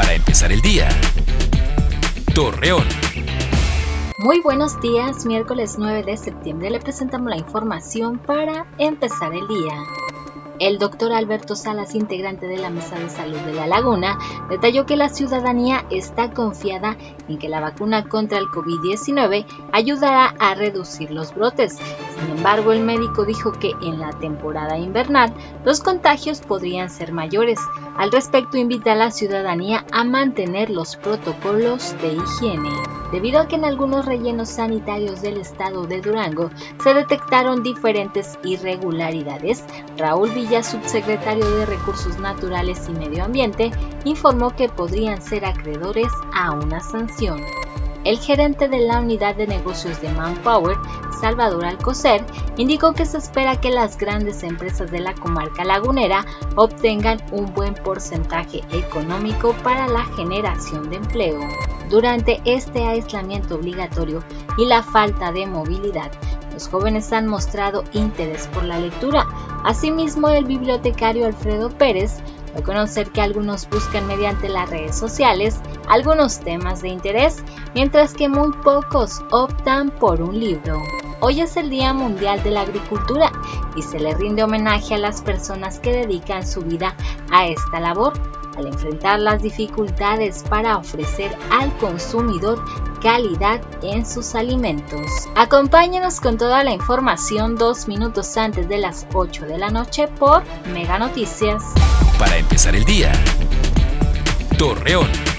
Para empezar el día. Torreón. Muy buenos días, miércoles 9 de septiembre le presentamos la información para empezar el día. El doctor Alberto Salas, integrante de la Mesa de Salud de La Laguna, detalló que la ciudadanía está confiada en que la vacuna contra el COVID-19 ayudará a reducir los brotes. Sin embargo, el médico dijo que en la temporada invernal los contagios podrían ser mayores. Al respecto, invita a la ciudadanía a mantener los protocolos de higiene. Debido a que en algunos rellenos sanitarios del estado de Durango se detectaron diferentes irregularidades, Raúl Villa, subsecretario de Recursos Naturales y Medio Ambiente, informó que podrían ser acreedores a una sanción. El gerente de la unidad de negocios de Manpower, Salvador Alcocer, indicó que se espera que las grandes empresas de la comarca lagunera obtengan un buen porcentaje económico para la generación de empleo. Durante este aislamiento obligatorio y la falta de movilidad, los jóvenes han mostrado interés por la lectura. Asimismo, el bibliotecario Alfredo Pérez dio conocer que algunos buscan mediante las redes sociales algunos temas de interés, mientras que muy pocos optan por un libro. Hoy es el Día Mundial de la Agricultura y se le rinde homenaje a las personas que dedican su vida a esta labor al enfrentar las dificultades para ofrecer al consumidor calidad en sus alimentos. Acompáñenos con toda la información dos minutos antes de las 8 de la noche por Mega Noticias. Para empezar el día. Torreón.